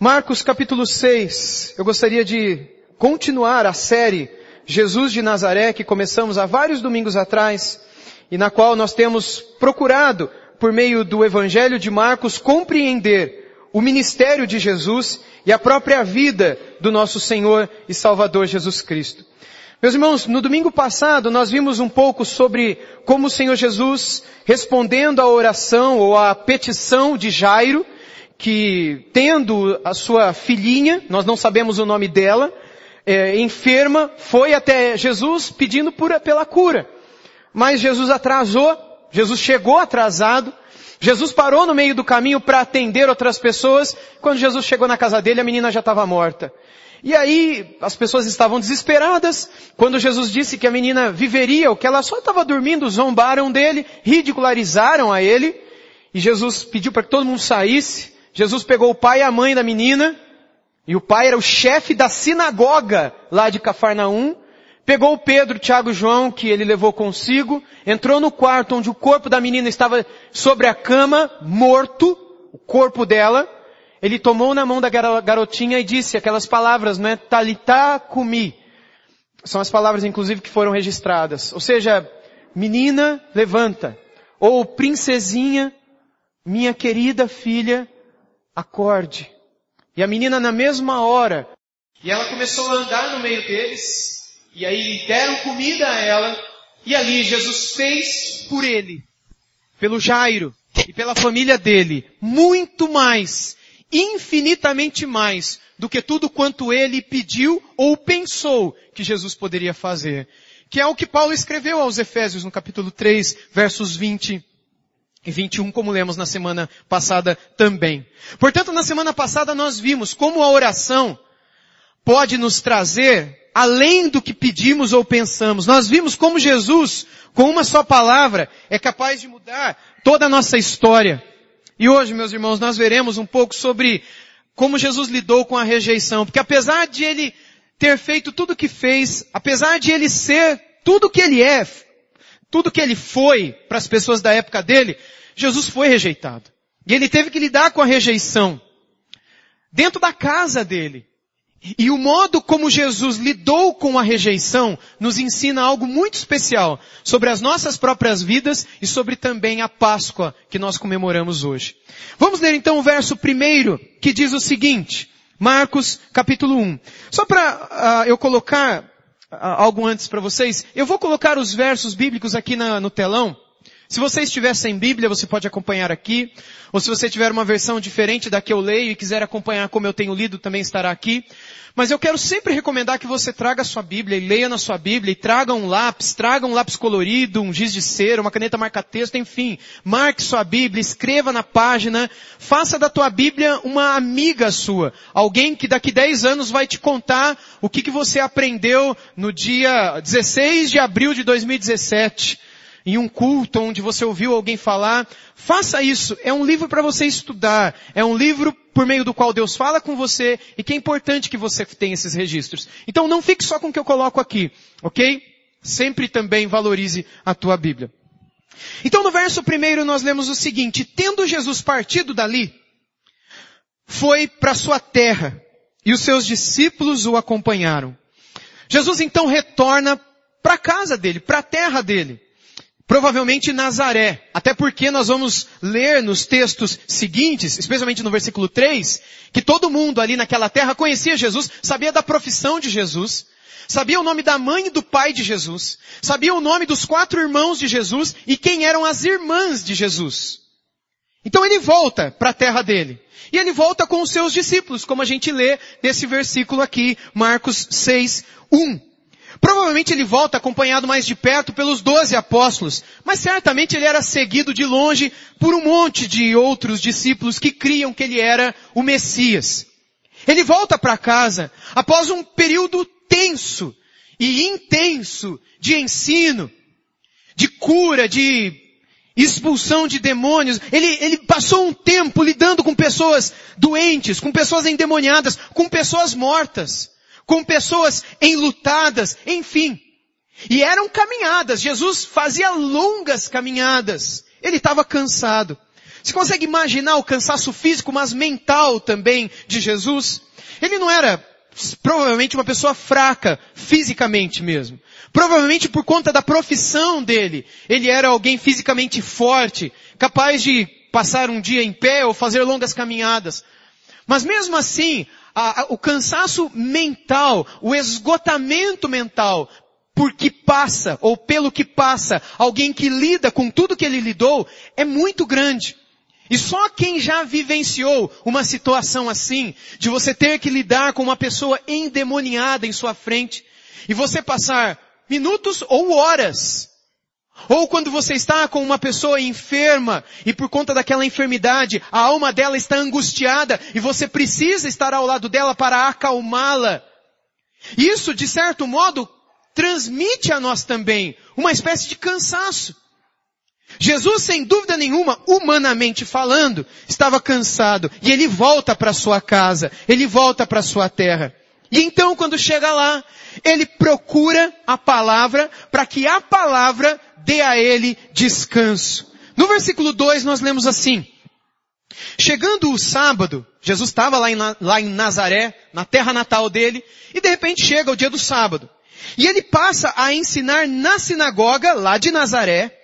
Marcos capítulo 6. Eu gostaria de continuar a série Jesus de Nazaré que começamos há vários domingos atrás e na qual nós temos procurado, por meio do Evangelho de Marcos, compreender o ministério de Jesus e a própria vida do nosso Senhor e Salvador Jesus Cristo. Meus irmãos, no domingo passado nós vimos um pouco sobre como o Senhor Jesus, respondendo à oração ou à petição de Jairo, que tendo a sua filhinha, nós não sabemos o nome dela, é, enferma, foi até Jesus pedindo por, pela cura. Mas Jesus atrasou, Jesus chegou atrasado, Jesus parou no meio do caminho para atender outras pessoas, quando Jesus chegou na casa dele a menina já estava morta. E aí as pessoas estavam desesperadas, quando Jesus disse que a menina viveria, ou que ela só estava dormindo, zombaram dele, ridicularizaram a ele, e Jesus pediu para que todo mundo saísse, Jesus pegou o pai e a mãe da menina, e o pai era o chefe da sinagoga lá de Cafarnaum, pegou o Pedro, Tiago e João, que ele levou consigo, entrou no quarto onde o corpo da menina estava sobre a cama, morto, o corpo dela, ele tomou na mão da garotinha e disse aquelas palavras, não é? Talitá kumi. São as palavras, inclusive, que foram registradas. Ou seja, menina, levanta. Ou princesinha, minha querida filha, acorde. E a menina na mesma hora, e ela começou a andar no meio deles, e aí deram comida a ela, e ali Jesus fez por ele, pelo Jairo e pela família dele, muito mais, infinitamente mais, do que tudo quanto ele pediu ou pensou que Jesus poderia fazer. Que é o que Paulo escreveu aos Efésios no capítulo 3, versos 20 e 21, como lemos na semana passada também. Portanto, na semana passada nós vimos como a oração pode nos trazer além do que pedimos ou pensamos. Nós vimos como Jesus, com uma só palavra, é capaz de mudar toda a nossa história. E hoje, meus irmãos, nós veremos um pouco sobre como Jesus lidou com a rejeição. Porque apesar de ele ter feito tudo o que fez, apesar de ele ser tudo o que ele é, tudo que ele foi para as pessoas da época dele, Jesus foi rejeitado. E ele teve que lidar com a rejeição dentro da casa dele. E o modo como Jesus lidou com a rejeição nos ensina algo muito especial sobre as nossas próprias vidas e sobre também a Páscoa que nós comemoramos hoje. Vamos ler então o verso primeiro que diz o seguinte, Marcos capítulo 1. Só para uh, eu colocar algo antes para vocês. Eu vou colocar os versos bíblicos aqui na, no telão. Se você estiver sem Bíblia, você pode acompanhar aqui. Ou se você tiver uma versão diferente da que eu leio e quiser acompanhar como eu tenho lido, também estará aqui. Mas eu quero sempre recomendar que você traga a sua Bíblia e leia na sua Bíblia e traga um lápis, traga um lápis colorido, um giz de cera, uma caneta marca-texto, enfim. Marque sua Bíblia, escreva na página, faça da tua Bíblia uma amiga sua. Alguém que daqui 10 anos vai te contar o que, que você aprendeu no dia 16 de abril de 2017 em um culto onde você ouviu alguém falar, faça isso. É um livro para você estudar. É um livro por meio do qual Deus fala com você e que é importante que você tenha esses registros. Então não fique só com o que eu coloco aqui, ok? Sempre também valorize a tua Bíblia. Então no verso primeiro nós lemos o seguinte, tendo Jesus partido dali, foi para sua terra e os seus discípulos o acompanharam. Jesus então retorna para a casa dele, para a terra dele. Provavelmente Nazaré. Até porque nós vamos ler nos textos seguintes, especialmente no versículo 3, que todo mundo ali naquela terra conhecia Jesus, sabia da profissão de Jesus, sabia o nome da mãe e do pai de Jesus, sabia o nome dos quatro irmãos de Jesus e quem eram as irmãs de Jesus. Então ele volta para a terra dele. E ele volta com os seus discípulos, como a gente lê nesse versículo aqui, Marcos 6, 1. Provavelmente ele volta acompanhado mais de perto pelos doze apóstolos, mas certamente ele era seguido de longe por um monte de outros discípulos que criam que ele era o Messias. Ele volta para casa após um período tenso e intenso de ensino, de cura, de expulsão de demônios. Ele, ele passou um tempo lidando com pessoas doentes, com pessoas endemoniadas, com pessoas mortas com pessoas enlutadas, enfim. E eram caminhadas. Jesus fazia longas caminhadas. Ele estava cansado. Você consegue imaginar o cansaço físico, mas mental também de Jesus? Ele não era provavelmente uma pessoa fraca, fisicamente mesmo. Provavelmente por conta da profissão dele. Ele era alguém fisicamente forte, capaz de passar um dia em pé ou fazer longas caminhadas. Mas mesmo assim, a, a, o cansaço mental, o esgotamento mental, por que passa, ou pelo que passa, alguém que lida com tudo que ele lidou, é muito grande. E só quem já vivenciou uma situação assim, de você ter que lidar com uma pessoa endemoniada em sua frente, e você passar minutos ou horas, ou quando você está com uma pessoa enferma, e por conta daquela enfermidade, a alma dela está angustiada, e você precisa estar ao lado dela para acalmá-la. Isso, de certo modo, transmite a nós também uma espécie de cansaço. Jesus, sem dúvida nenhuma, humanamente falando, estava cansado e ele volta para sua casa, ele volta para sua terra. E então, quando chega lá, ele procura a palavra para que a palavra dê a ele descanso. No versículo 2 nós lemos assim, Chegando o sábado, Jesus estava lá em, lá em Nazaré, na terra natal dele, e de repente chega o dia do sábado. E ele passa a ensinar na sinagoga, lá de Nazaré,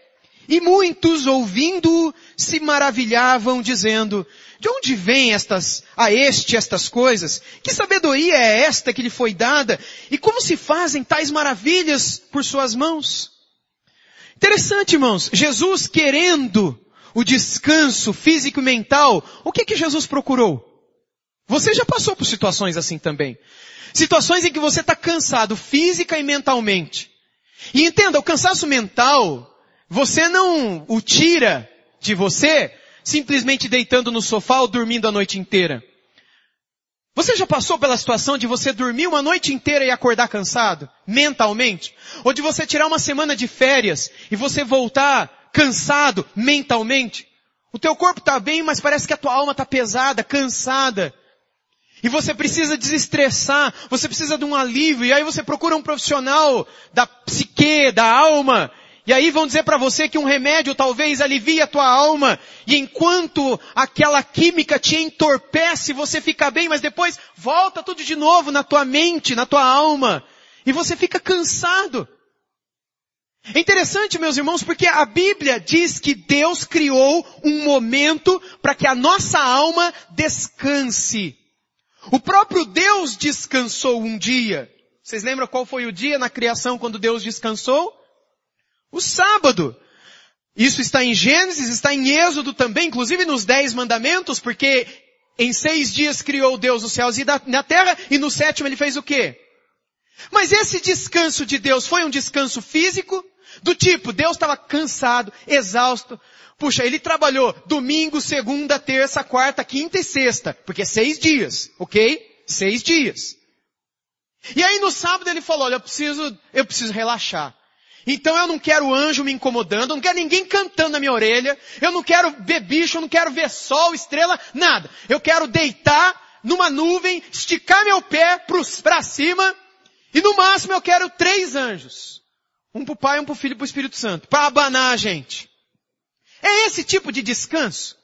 e muitos ouvindo se maravilhavam dizendo, de onde vêm estas, a este estas coisas? Que sabedoria é esta que lhe foi dada? E como se fazem tais maravilhas por suas mãos? Interessante, irmãos. Jesus querendo o descanso físico e mental, o que que Jesus procurou? Você já passou por situações assim também. Situações em que você está cansado física e mentalmente. E entenda, o cansaço mental você não o tira de você simplesmente deitando no sofá ou dormindo a noite inteira. Você já passou pela situação de você dormir uma noite inteira e acordar cansado? Mentalmente? Ou de você tirar uma semana de férias e você voltar cansado mentalmente? O teu corpo está bem, mas parece que a tua alma está pesada, cansada. E você precisa desestressar, você precisa de um alívio, e aí você procura um profissional da psique, da alma, e aí vão dizer para você que um remédio talvez alivie a tua alma, e enquanto aquela química te entorpece, você fica bem, mas depois volta tudo de novo na tua mente, na tua alma, e você fica cansado. É interessante, meus irmãos, porque a Bíblia diz que Deus criou um momento para que a nossa alma descanse. O próprio Deus descansou um dia. Vocês lembram qual foi o dia na criação quando Deus descansou? O sábado. Isso está em Gênesis, está em Êxodo também, inclusive nos Dez Mandamentos, porque em seis dias criou Deus os céus e na terra, e no sétimo ele fez o quê? Mas esse descanso de Deus foi um descanso físico? Do tipo, Deus estava cansado, exausto. Puxa, ele trabalhou domingo, segunda, terça, quarta, quinta e sexta, porque seis dias, ok? Seis dias. E aí no sábado ele falou, olha, eu preciso, eu preciso relaxar. Então eu não quero anjo me incomodando, eu não quero ninguém cantando na minha orelha, eu não quero ver bicho, eu não quero ver sol, estrela, nada. Eu quero deitar numa nuvem, esticar meu pé para cima, e no máximo eu quero três anjos. Um para o Pai, um para o Filho e para o Espírito Santo, para abanar a gente. É esse tipo de descanso?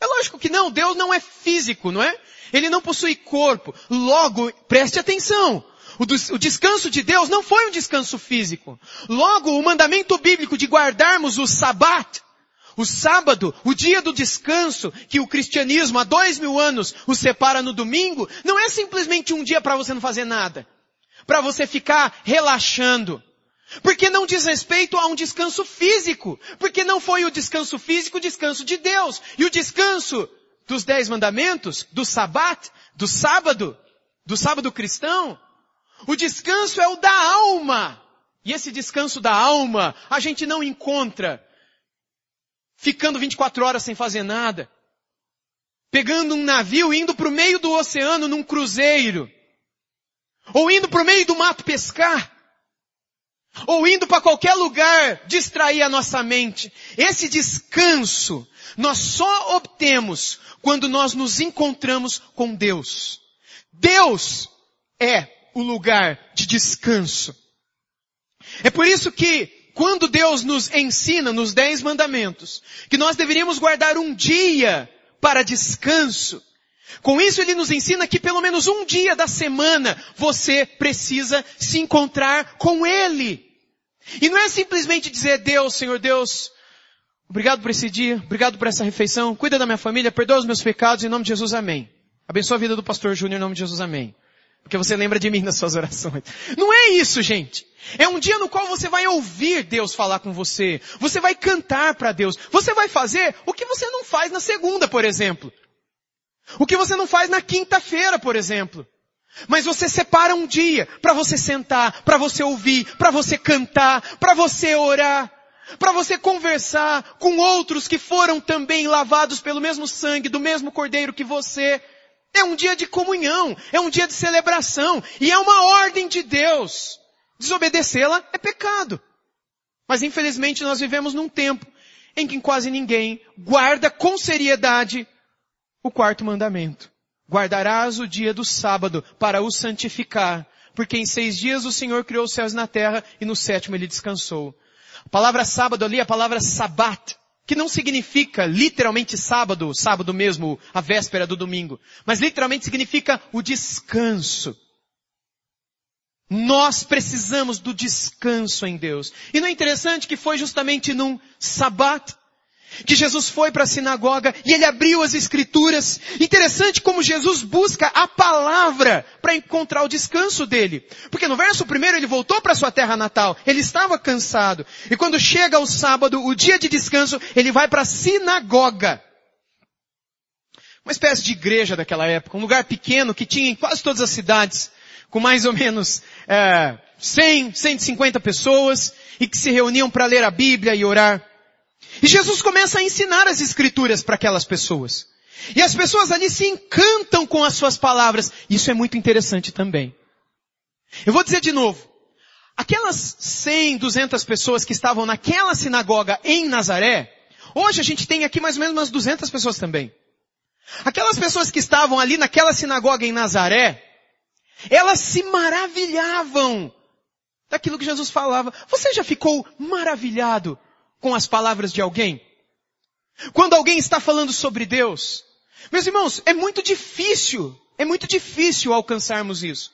É lógico que não, Deus não é físico, não é? Ele não possui corpo. Logo, preste atenção. O, descanso de Deus não foi um descanso físico. Logo, o mandamento bíblico de guardarmos o sabat, o sábado, o dia do descanso, que o cristianismo há dois mil anos o separa no domingo, não é simplesmente um dia para você não fazer nada. Para você ficar relaxando. Porque não diz respeito a um descanso físico. Porque não foi o descanso físico o descanso de Deus. E o descanso dos dez mandamentos, do sabat, do sábado, do sábado cristão, o descanso é o da alma. E esse descanso da alma a gente não encontra ficando 24 horas sem fazer nada. Pegando um navio, indo para o meio do oceano num cruzeiro. Ou indo para o meio do mato pescar. Ou indo para qualquer lugar distrair a nossa mente. Esse descanso nós só obtemos quando nós nos encontramos com Deus. Deus é o lugar de descanso. É por isso que quando Deus nos ensina nos dez mandamentos que nós deveríamos guardar um dia para descanso, com isso ele nos ensina que pelo menos um dia da semana você precisa se encontrar com Ele. E não é simplesmente dizer Deus, Senhor Deus, obrigado por esse dia, obrigado por essa refeição, cuida da minha família, perdoa os meus pecados, em nome de Jesus, amém. Abençoa a vida do pastor Júnior, em nome de Jesus, amém. Porque você lembra de mim nas suas orações. Não é isso, gente. É um dia no qual você vai ouvir Deus falar com você. Você vai cantar para Deus. Você vai fazer o que você não faz na segunda, por exemplo. O que você não faz na quinta-feira, por exemplo. Mas você separa um dia para você sentar, para você ouvir, para você cantar, para você orar, para você conversar com outros que foram também lavados pelo mesmo sangue do mesmo cordeiro que você. É um dia de comunhão, é um dia de celebração, e é uma ordem de Deus. Desobedecê-la é pecado. Mas infelizmente nós vivemos num tempo em que quase ninguém guarda com seriedade o quarto mandamento. Guardarás o dia do sábado para o santificar, porque em seis dias o Senhor criou os céus na terra e no sétimo ele descansou. A palavra sábado ali a palavra sabat, que não significa literalmente sábado, sábado mesmo, a véspera do domingo, mas literalmente significa o descanso. Nós precisamos do descanso em Deus. E não é interessante que foi justamente num sabat que Jesus foi para a sinagoga e ele abriu as escrituras. Interessante como Jesus busca a palavra para encontrar o descanso dele. Porque no verso primeiro ele voltou para sua terra natal, ele estava cansado. E quando chega o sábado, o dia de descanso, ele vai para a sinagoga. Uma espécie de igreja daquela época, um lugar pequeno que tinha em quase todas as cidades, com mais ou menos é, 100, 150 pessoas, e que se reuniam para ler a Bíblia e orar. E Jesus começa a ensinar as escrituras para aquelas pessoas. E as pessoas ali se encantam com as suas palavras. Isso é muito interessante também. Eu vou dizer de novo. Aquelas 100, 200 pessoas que estavam naquela sinagoga em Nazaré, hoje a gente tem aqui mais ou menos umas 200 pessoas também. Aquelas pessoas que estavam ali naquela sinagoga em Nazaré, elas se maravilhavam daquilo que Jesus falava. Você já ficou maravilhado com as palavras de alguém? Quando alguém está falando sobre Deus? Meus irmãos, é muito difícil, é muito difícil alcançarmos isso.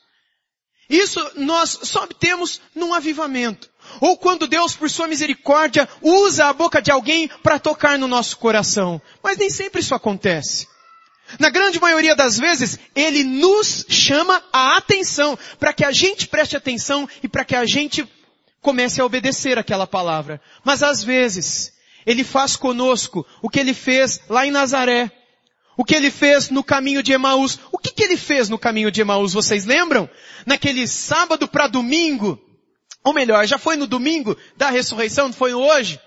Isso nós só obtemos num avivamento. Ou quando Deus, por sua misericórdia, usa a boca de alguém para tocar no nosso coração. Mas nem sempre isso acontece. Na grande maioria das vezes, Ele nos chama a atenção, para que a gente preste atenção e para que a gente comece a obedecer aquela palavra. Mas às vezes, Ele faz conosco o que Ele fez lá em Nazaré. O que Ele fez no caminho de Emaús. O que, que Ele fez no caminho de Emaús, vocês lembram? Naquele sábado para domingo. Ou melhor, já foi no domingo da ressurreição, não foi hoje? O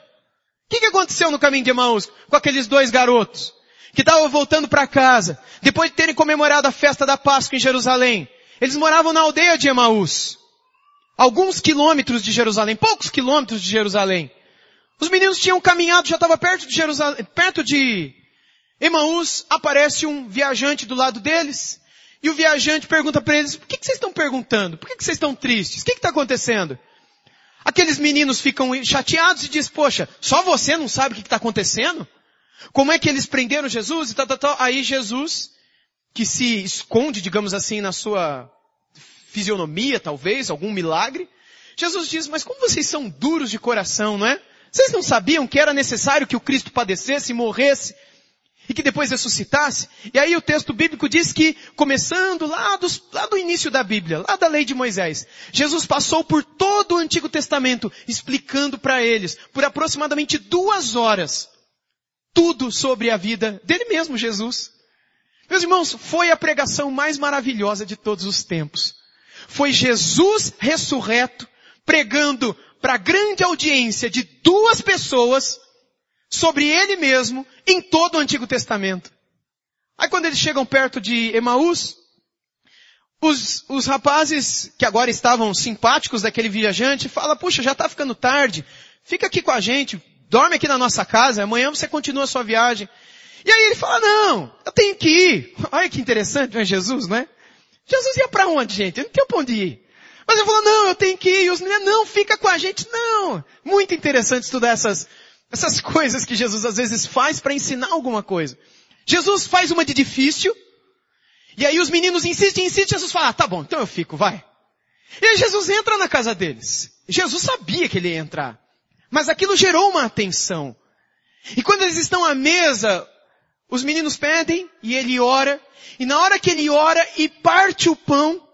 que, que aconteceu no caminho de Emaús com aqueles dois garotos? Que estavam voltando para casa, depois de terem comemorado a festa da Páscoa em Jerusalém. Eles moravam na aldeia de Emaús alguns quilômetros de Jerusalém, poucos quilômetros de Jerusalém. Os meninos tinham caminhado, já estava perto de Jerusalém, perto de Emaús, aparece um viajante do lado deles, e o viajante pergunta para eles, por que, que, vocês estão perguntando? Por que, que vocês estão tristes? O que está acontecendo? Aqueles meninos ficam chateados e dizem, poxa, só você não sabe o que está acontecendo? Como é que eles prenderam Jesus e tal, tal, tal? Aí Jesus, que se esconde, digamos assim, na sua fisionomia, talvez, algum milagre. Jesus diz, mas como vocês são duros de coração, não é? Vocês não sabiam que era necessário que o Cristo padecesse morresse e que depois ressuscitasse? E aí o texto bíblico diz que, começando lá, dos, lá do início da Bíblia, lá da lei de Moisés, Jesus passou por todo o Antigo Testamento, explicando para eles, por aproximadamente duas horas, tudo sobre a vida dele mesmo, Jesus. Meus irmãos, foi a pregação mais maravilhosa de todos os tempos foi Jesus ressurreto pregando para grande audiência de duas pessoas sobre ele mesmo em todo o Antigo Testamento. Aí quando eles chegam perto de Emaús, os, os rapazes que agora estavam simpáticos daquele viajante falam, puxa, já está ficando tarde, fica aqui com a gente, dorme aqui na nossa casa, amanhã você continua a sua viagem. E aí ele fala, não, eu tenho que ir. Olha que interessante, não é Jesus, né? Jesus ia para onde, gente? Ele não tinha para onde ir. Mas ele falou, não, eu tenho que ir. E os meninos, não, fica com a gente. Não. Muito interessante estudar essas, essas coisas que Jesus às vezes faz para ensinar alguma coisa. Jesus faz uma de difícil, e aí os meninos insistem, insistem, Jesus fala, ah, tá bom, então eu fico, vai. E aí Jesus entra na casa deles. Jesus sabia que ele ia entrar. Mas aquilo gerou uma atenção. E quando eles estão à mesa, os meninos pedem e ele ora. E na hora que ele ora e parte o pão,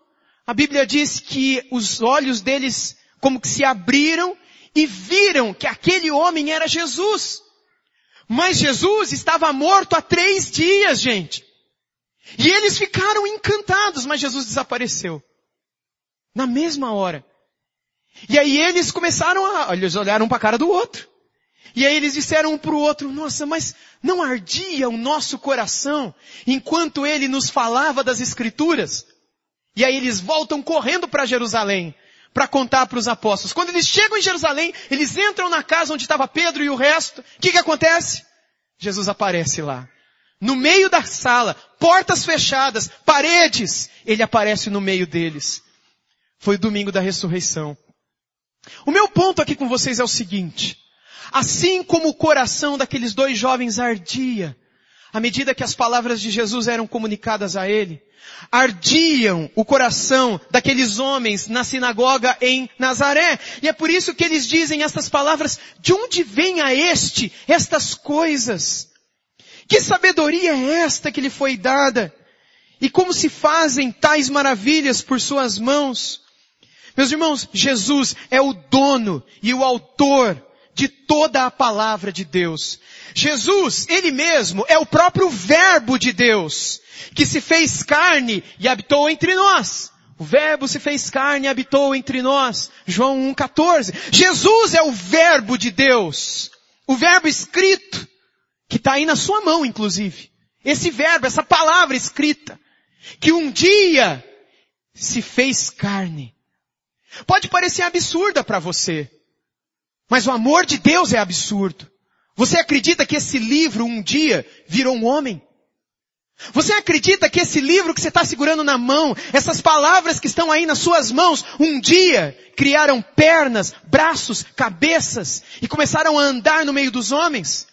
a Bíblia diz que os olhos deles como que se abriram e viram que aquele homem era Jesus. Mas Jesus estava morto há três dias, gente. E eles ficaram encantados, mas Jesus desapareceu. Na mesma hora. E aí eles começaram a, eles olharam para a cara do outro. E aí eles disseram um para o outro, nossa, mas não ardia o nosso coração enquanto ele nos falava das escrituras? E aí eles voltam correndo para Jerusalém para contar para os apóstolos. Quando eles chegam em Jerusalém, eles entram na casa onde estava Pedro e o resto. O que que acontece? Jesus aparece lá. No meio da sala, portas fechadas, paredes, ele aparece no meio deles. Foi o domingo da ressurreição. O meu ponto aqui com vocês é o seguinte. Assim como o coração daqueles dois jovens ardia, à medida que as palavras de Jesus eram comunicadas a ele, ardiam o coração daqueles homens na sinagoga em Nazaré. E é por isso que eles dizem estas palavras, de onde vem a este estas coisas? Que sabedoria é esta que lhe foi dada? E como se fazem tais maravilhas por suas mãos? Meus irmãos, Jesus é o dono e o autor de toda a palavra de Deus. Jesus, Ele mesmo, é o próprio verbo de Deus, que se fez carne e habitou entre nós. O verbo se fez carne e habitou entre nós. João 1,14. Jesus é o verbo de Deus. O verbo escrito, que está aí na sua mão, inclusive. Esse verbo, essa palavra escrita, que um dia se fez carne. Pode parecer absurda para você, mas o amor de Deus é absurdo. Você acredita que esse livro um dia virou um homem? Você acredita que esse livro que você está segurando na mão, essas palavras que estão aí nas suas mãos, um dia criaram pernas, braços, cabeças e começaram a andar no meio dos homens?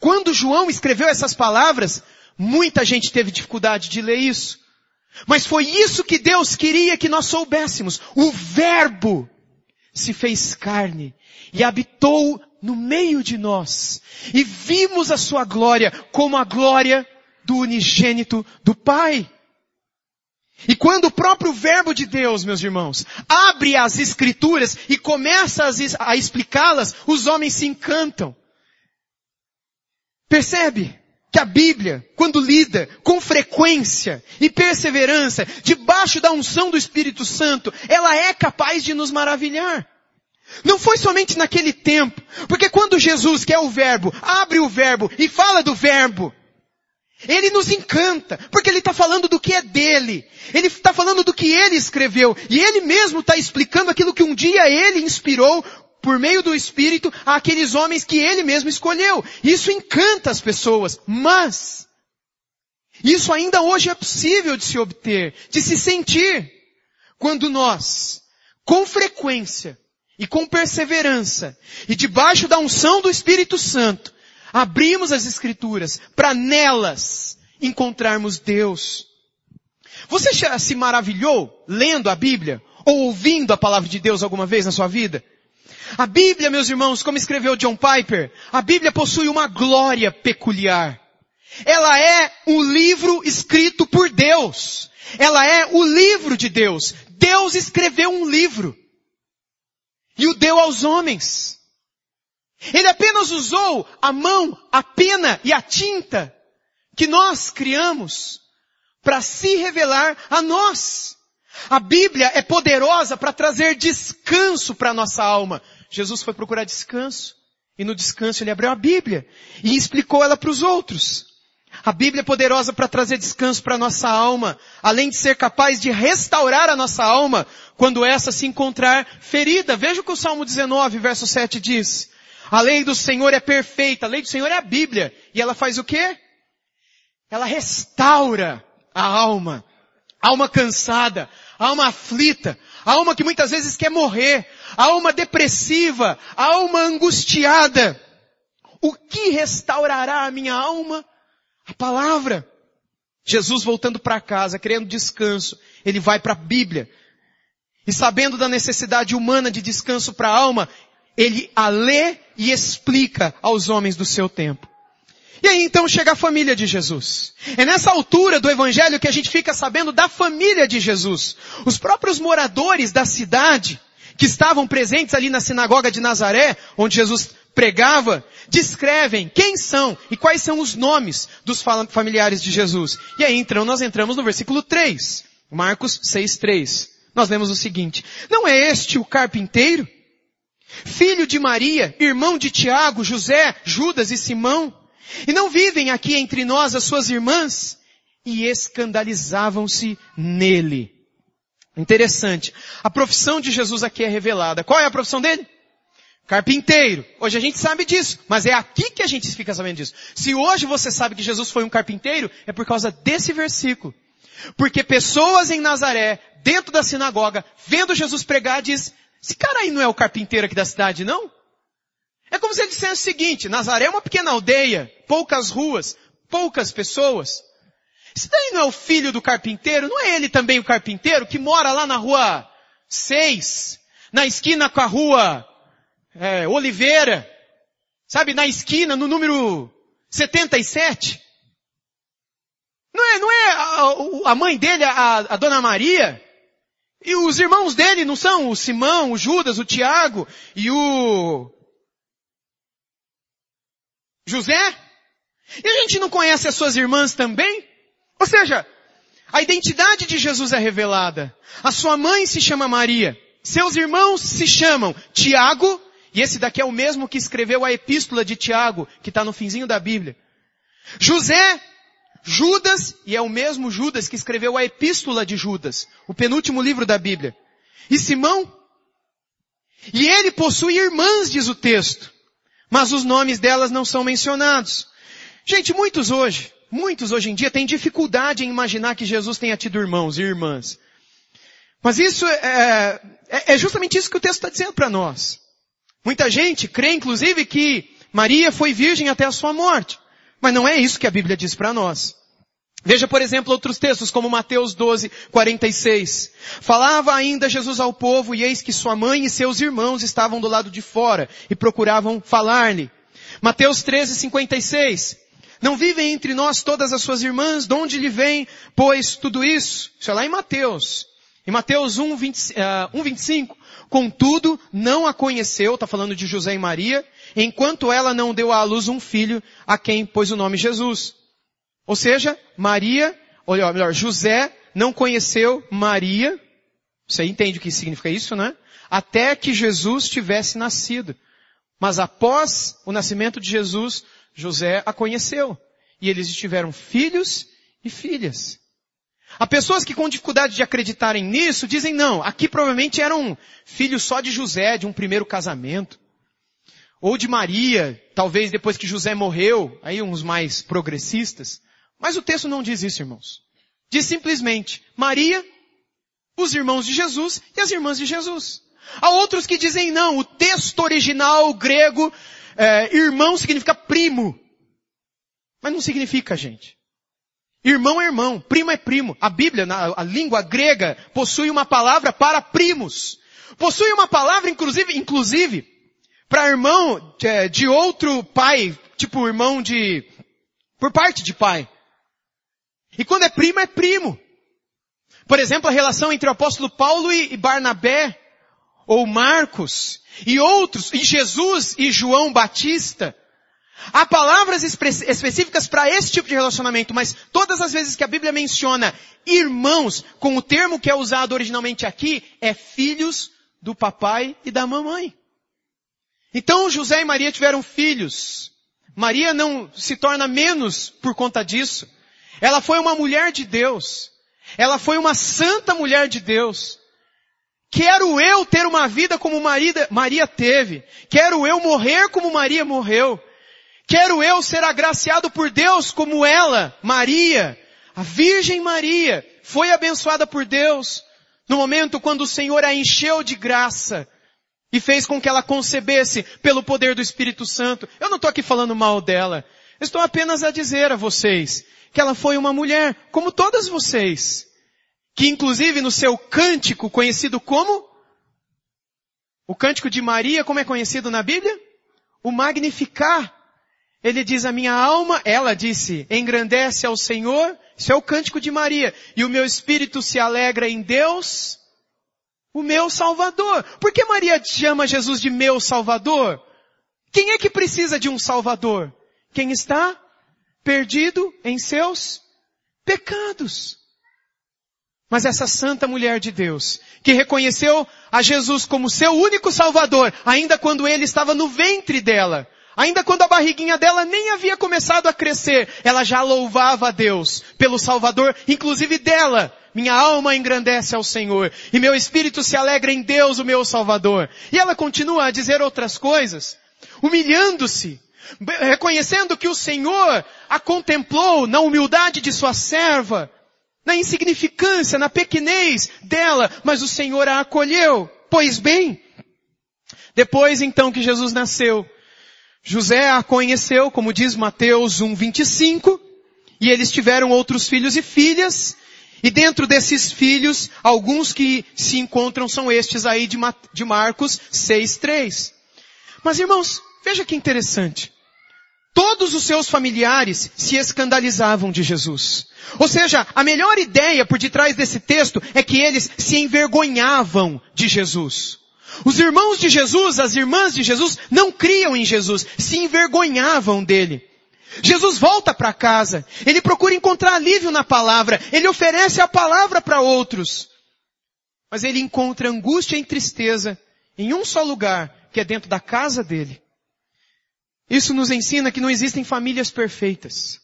Quando João escreveu essas palavras, muita gente teve dificuldade de ler isso. Mas foi isso que Deus queria que nós soubéssemos. O Verbo se fez carne e habitou no meio de nós. E vimos a sua glória como a glória do unigênito do Pai. E quando o próprio verbo de Deus, meus irmãos, abre as escrituras e começa a explicá-las, os homens se encantam. Percebe? que a Bíblia, quando lida com frequência e perseverança, debaixo da unção do Espírito Santo, ela é capaz de nos maravilhar. Não foi somente naquele tempo, porque quando Jesus, que é o verbo, abre o verbo e fala do verbo, ele nos encanta, porque ele está falando do que é dele. Ele está falando do que ele escreveu. E ele mesmo está explicando aquilo que um dia ele inspirou por meio do Espírito àqueles homens que ele mesmo escolheu. Isso encanta as pessoas, mas isso ainda hoje é possível de se obter, de se sentir, quando nós, com frequência e com perseverança, e debaixo da unção do Espírito Santo, abrimos as Escrituras para nelas encontrarmos Deus. Você já se maravilhou lendo a Bíblia ou ouvindo a palavra de Deus alguma vez na sua vida? A Bíblia, meus irmãos, como escreveu John Piper, a Bíblia possui uma glória peculiar. Ela é um livro escrito por Deus. Ela é o livro de Deus. Deus escreveu um livro. E o deu aos homens. Ele apenas usou a mão, a pena e a tinta que nós criamos para se revelar a nós. A Bíblia é poderosa para trazer descanso para a nossa alma. Jesus foi procurar descanso. E no descanso ele abriu a Bíblia e explicou ela para os outros. A Bíblia é poderosa para trazer descanso para a nossa alma, além de ser capaz de restaurar a nossa alma quando essa se encontrar ferida. Veja o que o Salmo 19, verso 7 diz. A lei do Senhor é perfeita, a lei do Senhor é a Bíblia. E ela faz o quê? Ela restaura a alma. Alma cansada, alma aflita, alma que muitas vezes quer morrer, alma depressiva, alma angustiada. O que restaurará a minha alma? A palavra. Jesus voltando para casa, querendo descanso, ele vai para a Bíblia. E sabendo da necessidade humana de descanso para a alma, ele a lê e explica aos homens do seu tempo. E aí então chega a família de Jesus. É nessa altura do evangelho que a gente fica sabendo da família de Jesus. Os próprios moradores da cidade, que estavam presentes ali na sinagoga de Nazaré, onde Jesus pregava, descrevem quem são e quais são os nomes dos familiares de Jesus. E aí então nós entramos no versículo 3, Marcos 6, 3. Nós lemos o seguinte, não é este o carpinteiro? Filho de Maria, irmão de Tiago, José, Judas e Simão? E não vivem aqui entre nós as suas irmãs? E escandalizavam-se nele. Interessante. A profissão de Jesus aqui é revelada. Qual é a profissão dele? Carpinteiro. Hoje a gente sabe disso, mas é aqui que a gente fica sabendo disso. Se hoje você sabe que Jesus foi um carpinteiro, é por causa desse versículo. Porque pessoas em Nazaré, dentro da sinagoga, vendo Jesus pregar, diz, esse cara aí não é o carpinteiro aqui da cidade, não? É como se ele dissesse o seguinte, Nazaré é uma pequena aldeia, poucas ruas, poucas pessoas. Esse daí não é o filho do carpinteiro? Não é ele também o carpinteiro que mora lá na rua 6, na esquina com a rua é, Oliveira, sabe, na esquina, no número 77? Não é, não é a, a mãe dele, a, a dona Maria? E os irmãos dele não são o Simão, o Judas, o Tiago e o José? E a gente não conhece as suas irmãs também? Ou seja, a identidade de Jesus é revelada. A sua mãe se chama Maria. Seus irmãos se chamam Tiago, e esse daqui é o mesmo que escreveu a epístola de Tiago, que está no finzinho da Bíblia. José Judas, e é o mesmo Judas que escreveu a Epístola de Judas, o penúltimo livro da Bíblia. E Simão? E ele possui irmãs, diz o texto, mas os nomes delas não são mencionados. Gente, muitos hoje, muitos hoje em dia têm dificuldade em imaginar que Jesus tenha tido irmãos e irmãs. Mas isso é, é, é justamente isso que o texto está dizendo para nós. Muita gente crê, inclusive, que Maria foi virgem até a sua morte. Mas não é isso que a Bíblia diz para nós. Veja, por exemplo, outros textos, como Mateus 12, 46. Falava ainda Jesus ao povo, e eis que sua mãe e seus irmãos estavam do lado de fora, e procuravam falar-lhe. Mateus 13, 56. Não vivem entre nós todas as suas irmãs? De onde lhe vem, pois, tudo isso? Isso é lá em Mateus. Em Mateus 1, 20, uh, 1 25. Contudo, não a conheceu, está falando de José e Maria, enquanto ela não deu à luz um filho a quem pôs o nome Jesus. Ou seja, Maria, ou melhor, José não conheceu Maria, você entende o que significa isso, né? Até que Jesus tivesse nascido. Mas após o nascimento de Jesus, José a conheceu. E eles tiveram filhos e filhas. Há pessoas que com dificuldade de acreditarem nisso dizem não, aqui provavelmente eram filhos só de José, de um primeiro casamento. Ou de Maria, talvez depois que José morreu, aí uns mais progressistas. Mas o texto não diz isso, irmãos. Diz simplesmente, Maria, os irmãos de Jesus e as irmãs de Jesus. Há outros que dizem não, o texto original grego, é, irmão significa primo. Mas não significa, gente. Irmão é irmão, primo é primo. A Bíblia, a língua grega, possui uma palavra para primos. Possui uma palavra, inclusive, inclusive, para irmão de, é, de outro pai, tipo irmão de, por parte de pai. E quando é primo, é primo. Por exemplo, a relação entre o apóstolo Paulo e Barnabé, ou Marcos, e outros, e Jesus e João Batista. Há palavras específicas para esse tipo de relacionamento, mas todas as vezes que a Bíblia menciona irmãos, com o termo que é usado originalmente aqui, é filhos do papai e da mamãe. Então José e Maria tiveram filhos. Maria não se torna menos por conta disso. Ela foi uma mulher de Deus. Ela foi uma santa mulher de Deus. Quero eu ter uma vida como Maria, teve. Quero eu morrer como Maria morreu. Quero eu ser agraciado por Deus como ela, Maria, a Virgem Maria, foi abençoada por Deus No momento quando o Senhor a encheu de graça e fez com que ela concebesse pelo poder do Espírito Santo. Eu não estou aqui falando mal dela. Estou apenas a dizer a vocês que ela foi uma mulher, como todas vocês, que inclusive no seu cântico conhecido como o cântico de Maria, como é conhecido na Bíblia? O Magnificar. Ele diz, a minha alma, ela disse, engrandece ao Senhor, isso é o cântico de Maria, e o meu espírito se alegra em Deus, o meu Salvador. Por que Maria chama Jesus de meu Salvador? Quem é que precisa de um Salvador? Quem está perdido em seus pecados. Mas essa santa mulher de Deus, que reconheceu a Jesus como seu único Salvador, ainda quando ele estava no ventre dela, ainda quando a barriguinha dela nem havia começado a crescer, ela já louvava a Deus pelo Salvador, inclusive dela. Minha alma engrandece ao Senhor e meu espírito se alegra em Deus, o meu Salvador. E ela continua a dizer outras coisas, humilhando-se, reconhecendo que o Senhor a contemplou na humildade de sua serva, na insignificância, na pequenez dela, mas o Senhor a acolheu. Pois bem, depois então que Jesus nasceu, José a conheceu, como diz Mateus 1:25, e eles tiveram outros filhos e filhas, e dentro desses filhos, alguns que se encontram são estes aí de, de Marcos 6:3. Mas irmãos, veja que interessante. Todos os seus familiares se escandalizavam de Jesus. Ou seja, a melhor ideia por detrás desse texto é que eles se envergonhavam de Jesus. Os irmãos de Jesus, as irmãs de Jesus, não criam em Jesus, se envergonhavam dele. Jesus volta para casa, ele procura encontrar alívio na palavra, ele oferece a palavra para outros. Mas ele encontra angústia e tristeza em um só lugar, que é dentro da casa dele. Isso nos ensina que não existem famílias perfeitas.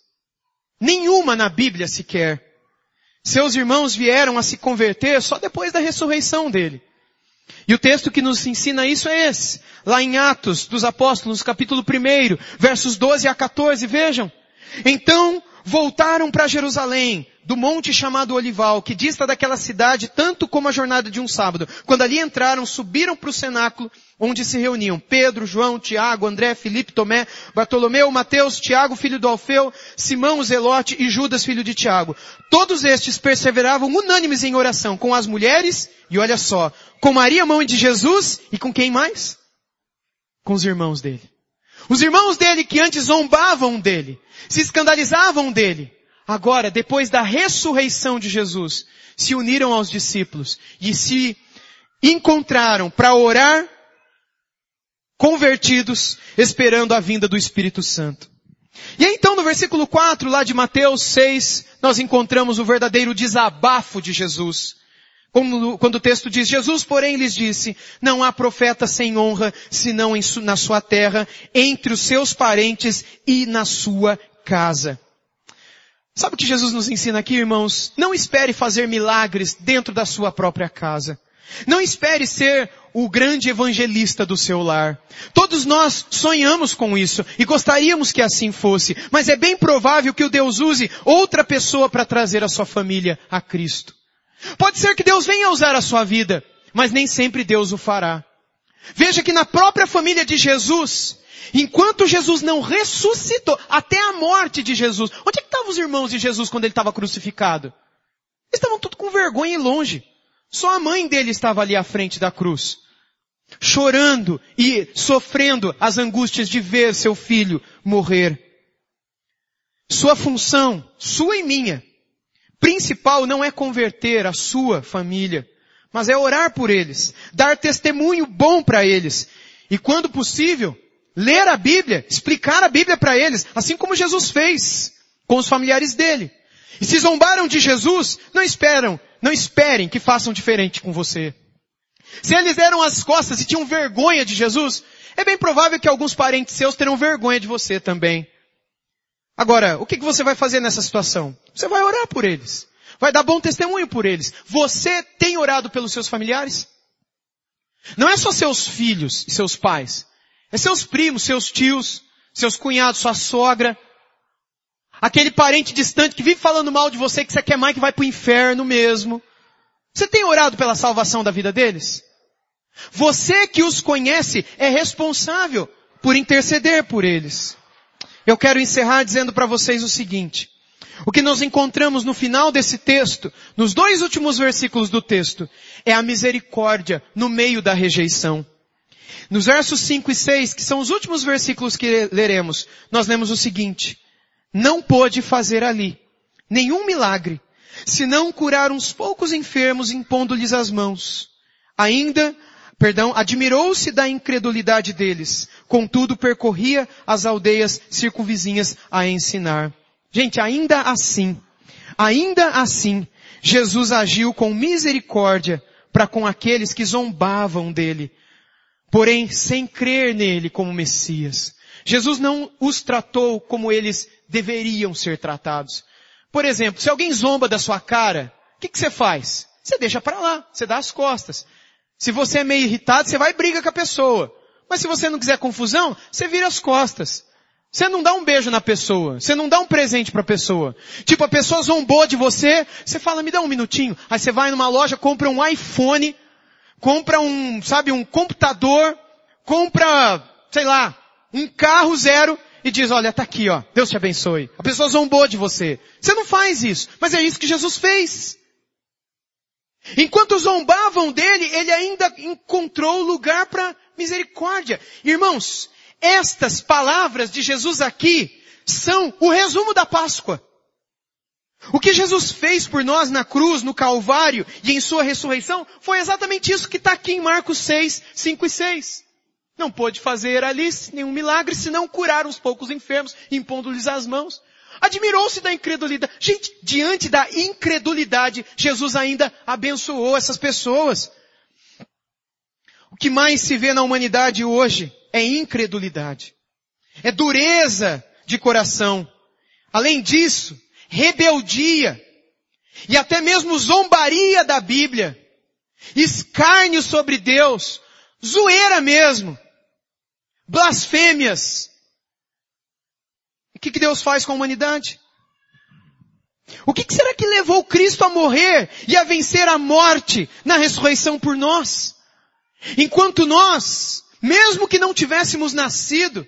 Nenhuma na Bíblia sequer. Seus irmãos vieram a se converter só depois da ressurreição dele. E o texto que nos ensina isso é esse, lá em Atos dos Apóstolos, capítulo 1, versos 12 a 14, vejam. Então voltaram para Jerusalém, do monte chamado Olival, que dista daquela cidade tanto como a jornada de um sábado. Quando ali entraram, subiram para o cenáculo, onde se reuniam Pedro, João, Tiago, André, Filipe, Tomé, Bartolomeu, Mateus, Tiago, filho do Alfeu, Simão, Zelote e Judas, filho de Tiago. Todos estes perseveravam unânimes em oração com as mulheres, e olha só, com Maria, mãe de Jesus, e com quem mais? Com os irmãos dele. Os irmãos dele que antes zombavam dele, se escandalizavam dele, agora, depois da ressurreição de Jesus, se uniram aos discípulos e se encontraram para orar convertidos, esperando a vinda do Espírito Santo. E aí, então no versículo 4 lá de Mateus 6, nós encontramos o verdadeiro desabafo de Jesus. Quando, quando o texto diz, Jesus porém lhes disse, não há profeta sem honra, senão su, na sua terra, entre os seus parentes e na sua casa. Sabe o que Jesus nos ensina aqui, irmãos? Não espere fazer milagres dentro da sua própria casa. Não espere ser o grande evangelista do seu lar. Todos nós sonhamos com isso e gostaríamos que assim fosse, mas é bem provável que o Deus use outra pessoa para trazer a sua família a Cristo. Pode ser que Deus venha usar a sua vida, mas nem sempre Deus o fará. Veja que na própria família de Jesus, enquanto Jesus não ressuscitou, até a morte de Jesus, onde é que estavam os irmãos de Jesus quando ele estava crucificado? Eles estavam tudo com vergonha e longe. Só a mãe dele estava ali à frente da cruz, chorando e sofrendo as angústias de ver seu filho morrer. Sua função, sua e minha, principal não é converter a sua família, mas é orar por eles, dar testemunho bom para eles. E quando possível, ler a Bíblia, explicar a Bíblia para eles, assim como Jesus fez com os familiares dele. E se zombaram de Jesus, não esperam, não esperem que façam diferente com você. Se eles deram as costas e tinham vergonha de Jesus, é bem provável que alguns parentes seus terão vergonha de você também. Agora, o que você vai fazer nessa situação? Você vai orar por eles. Vai dar bom testemunho por eles. Você tem orado pelos seus familiares? Não é só seus filhos e seus pais. É seus primos, seus tios, seus cunhados, sua sogra. Aquele parente distante que vive falando mal de você, que você quer mais que vai pro inferno mesmo. Você tem orado pela salvação da vida deles? Você que os conhece é responsável por interceder por eles. Eu quero encerrar dizendo para vocês o seguinte. O que nós encontramos no final desse texto, nos dois últimos versículos do texto, é a misericórdia no meio da rejeição. Nos versos 5 e 6, que são os últimos versículos que leremos, nós lemos o seguinte. Não pôde fazer ali nenhum milagre, senão curar uns poucos enfermos impondo-lhes as mãos. Ainda, perdão, admirou-se da incredulidade deles, contudo percorria as aldeias circunvizinhas a ensinar. Gente, ainda assim, ainda assim, Jesus agiu com misericórdia para com aqueles que zombavam dele, porém sem crer nele como Messias. Jesus não os tratou como eles deveriam ser tratados. Por exemplo, se alguém zomba da sua cara, o que, que você faz? Você deixa para lá, você dá as costas. Se você é meio irritado, você vai e briga com a pessoa. Mas se você não quiser confusão, você vira as costas. Você não dá um beijo na pessoa. Você não dá um presente para a pessoa. Tipo, a pessoa zombou de você, você fala, me dá um minutinho. Aí você vai numa loja, compra um iPhone, compra um, sabe, um computador, compra, sei lá, um carro zero e diz, olha, tá aqui, ó, Deus te abençoe. A pessoa zombou de você. Você não faz isso, mas é isso que Jesus fez. Enquanto zombavam dele, ele ainda encontrou lugar para misericórdia. Irmãos, estas palavras de Jesus aqui são o resumo da Páscoa. O que Jesus fez por nós na cruz, no Calvário e em sua ressurreição foi exatamente isso que está aqui em Marcos 6, 5 e 6. Não pôde fazer ali nenhum milagre, senão curar uns poucos enfermos, impondo-lhes as mãos. Admirou-se da incredulidade. Gente, diante da incredulidade, Jesus ainda abençoou essas pessoas. O que mais se vê na humanidade hoje é incredulidade. É dureza de coração. Além disso, rebeldia. E até mesmo zombaria da Bíblia. Escárnio sobre Deus. Zoeira mesmo blasfêmias. O que, que Deus faz com a humanidade? O que, que será que levou Cristo a morrer e a vencer a morte na ressurreição por nós? Enquanto nós, mesmo que não tivéssemos nascido,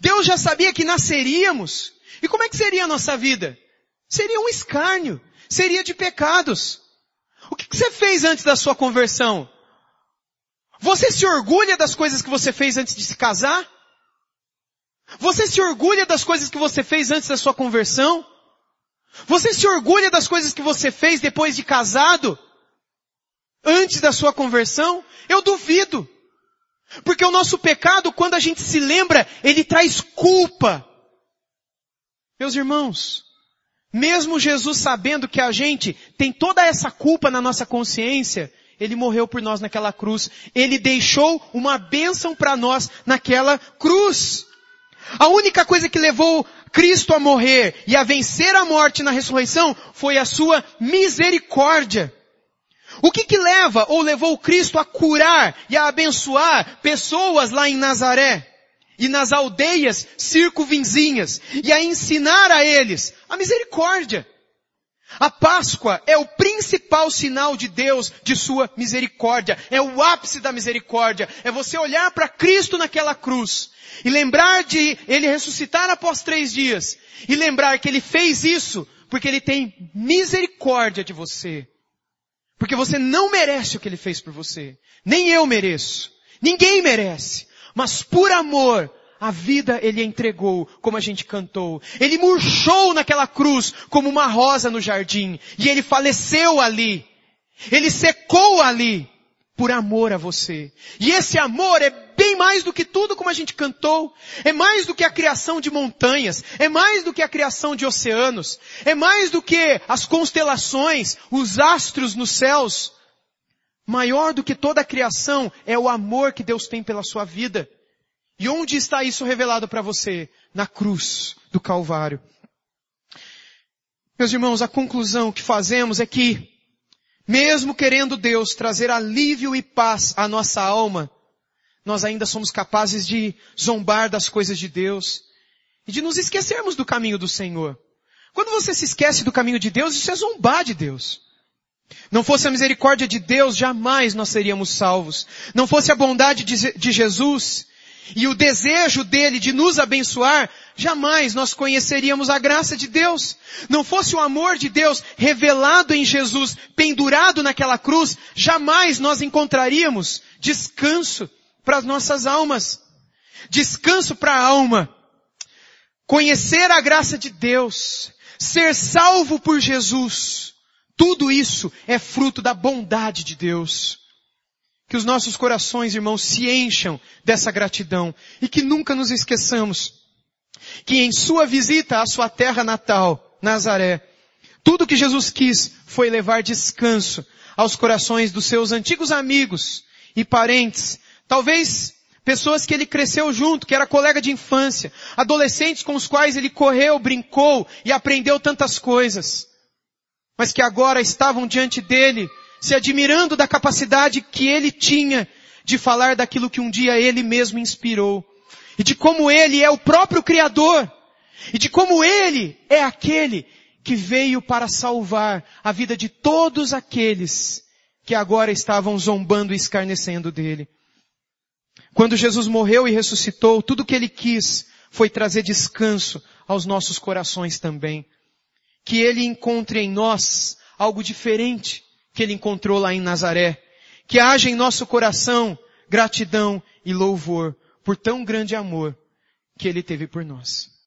Deus já sabia que nasceríamos. E como é que seria a nossa vida? Seria um escárnio, seria de pecados. O que, você fez antes da sua conversão? Você se orgulha das coisas que você fez antes de se casar? Você se orgulha das coisas que você fez antes da sua conversão? Você se orgulha das coisas que você fez depois de casado? Antes da sua conversão? Eu duvido. Porque o nosso pecado, quando a gente se lembra, ele traz culpa. Meus irmãos, mesmo Jesus sabendo que a gente tem toda essa culpa na nossa consciência, ele morreu por nós naquela cruz. Ele deixou uma bênção para nós naquela cruz. A única coisa que levou Cristo a morrer e a vencer a morte na ressurreição foi a sua misericórdia. O que que leva ou levou Cristo a curar e a abençoar pessoas lá em Nazaré e nas aldeias circunvizinhas e a ensinar a eles a misericórdia? A Páscoa é o principal sinal de Deus, de sua misericórdia. É o ápice da misericórdia. É você olhar para Cristo naquela cruz e lembrar de Ele ressuscitar após três dias. E lembrar que Ele fez isso porque Ele tem misericórdia de você. Porque você não merece o que Ele fez por você. Nem eu mereço. Ninguém merece. Mas por amor, a vida ele entregou, como a gente cantou. Ele murchou naquela cruz como uma rosa no jardim. E ele faleceu ali. Ele secou ali por amor a você. E esse amor é bem mais do que tudo como a gente cantou. É mais do que a criação de montanhas. É mais do que a criação de oceanos. É mais do que as constelações, os astros nos céus. Maior do que toda a criação é o amor que Deus tem pela sua vida. E onde está isso revelado para você? Na cruz do Calvário. Meus irmãos, a conclusão que fazemos é que, mesmo querendo Deus trazer alívio e paz à nossa alma, nós ainda somos capazes de zombar das coisas de Deus e de nos esquecermos do caminho do Senhor. Quando você se esquece do caminho de Deus, isso é zombar de Deus. Não fosse a misericórdia de Deus, jamais nós seríamos salvos. Não fosse a bondade de Jesus e o desejo dele de nos abençoar, jamais nós conheceríamos a graça de Deus. Não fosse o amor de Deus revelado em Jesus, pendurado naquela cruz, jamais nós encontraríamos descanso para as nossas almas. Descanso para a alma. Conhecer a graça de Deus, ser salvo por Jesus, tudo isso é fruto da bondade de Deus. Que os nossos corações, irmãos, se encham dessa gratidão. E que nunca nos esqueçamos que em sua visita à sua terra natal, Nazaré, tudo que Jesus quis foi levar descanso aos corações dos seus antigos amigos e parentes, talvez pessoas que ele cresceu junto, que era colega de infância, adolescentes com os quais ele correu, brincou e aprendeu tantas coisas, mas que agora estavam diante dele se admirando da capacidade que ele tinha de falar daquilo que um dia ele mesmo inspirou. E de como ele é o próprio Criador. E de como ele é aquele que veio para salvar a vida de todos aqueles que agora estavam zombando e escarnecendo dele. Quando Jesus morreu e ressuscitou, tudo o que ele quis foi trazer descanso aos nossos corações também. Que ele encontre em nós algo diferente que ele encontrou lá em Nazaré. Que haja em nosso coração gratidão e louvor por tão grande amor que ele teve por nós.